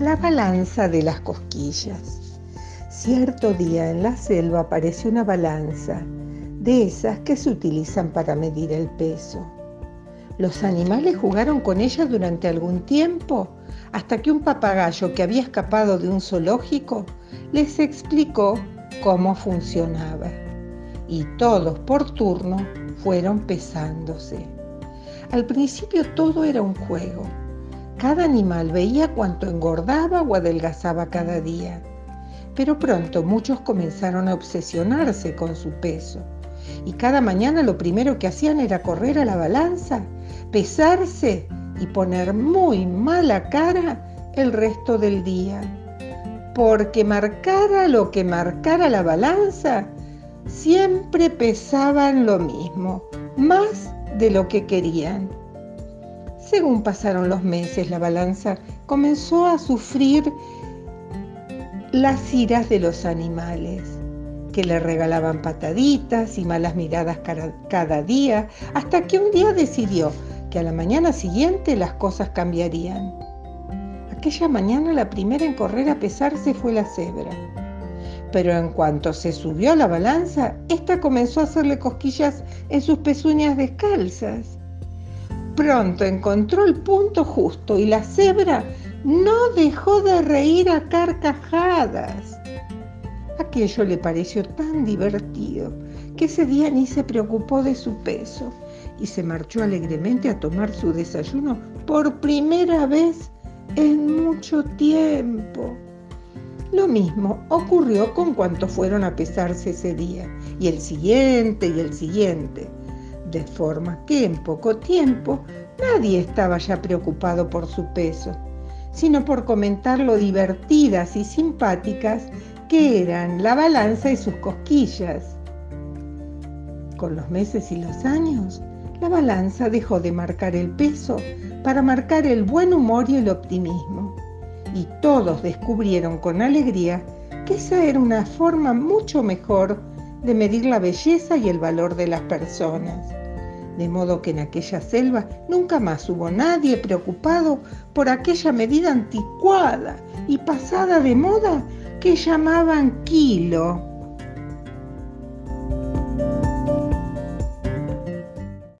balanza de las cosquillas. Cierto día en la selva apareció una balanza, de esas que se utilizan para medir el peso. Los animales jugaron con ella durante algún tiempo, hasta que un papagayo que había escapado de un zoológico les explicó cómo funcionaba. Y todos por turno fueron pesándose. Al principio todo era un juego cada animal veía cuánto engordaba o adelgazaba cada día, pero pronto muchos comenzaron a obsesionarse con su peso y cada mañana lo primero que hacían era correr a la balanza, pesarse y poner muy mala cara el resto del día. Porque marcara lo que marcara la balanza, siempre pesaban lo mismo, más de lo que querían. Según pasaron los meses, la balanza comenzó a sufrir las iras de los animales, que le regalaban pataditas y malas miradas cada día, hasta que un día decidió que a la mañana siguiente las cosas cambiarían. Aquella mañana la primera en correr a pesarse fue la cebra. Pero en cuanto se subió a la balanza, ésta comenzó a hacerle cosquillas en sus pezuñas descalzas pronto encontró el punto justo y la cebra no dejó de reír a carcajadas. Aquello le pareció tan divertido que ese día ni se preocupó de su peso y se marchó alegremente a tomar su desayuno por primera vez en mucho tiempo. Lo mismo ocurrió con cuantos fueron a pesarse ese día, y el siguiente y el siguiente de forma que en poco tiempo nadie estaba ya preocupado por su peso, sino por comentar lo divertidas y simpáticas que eran la balanza y sus cosquillas. Con los meses y los años, la balanza dejó de marcar el peso para marcar el buen humor y el optimismo. Y todos descubrieron con alegría que esa era una forma mucho mejor de medir la belleza y el valor de las personas de modo que en aquella selva nunca más hubo nadie preocupado por aquella medida anticuada y pasada de moda que llamaban kilo.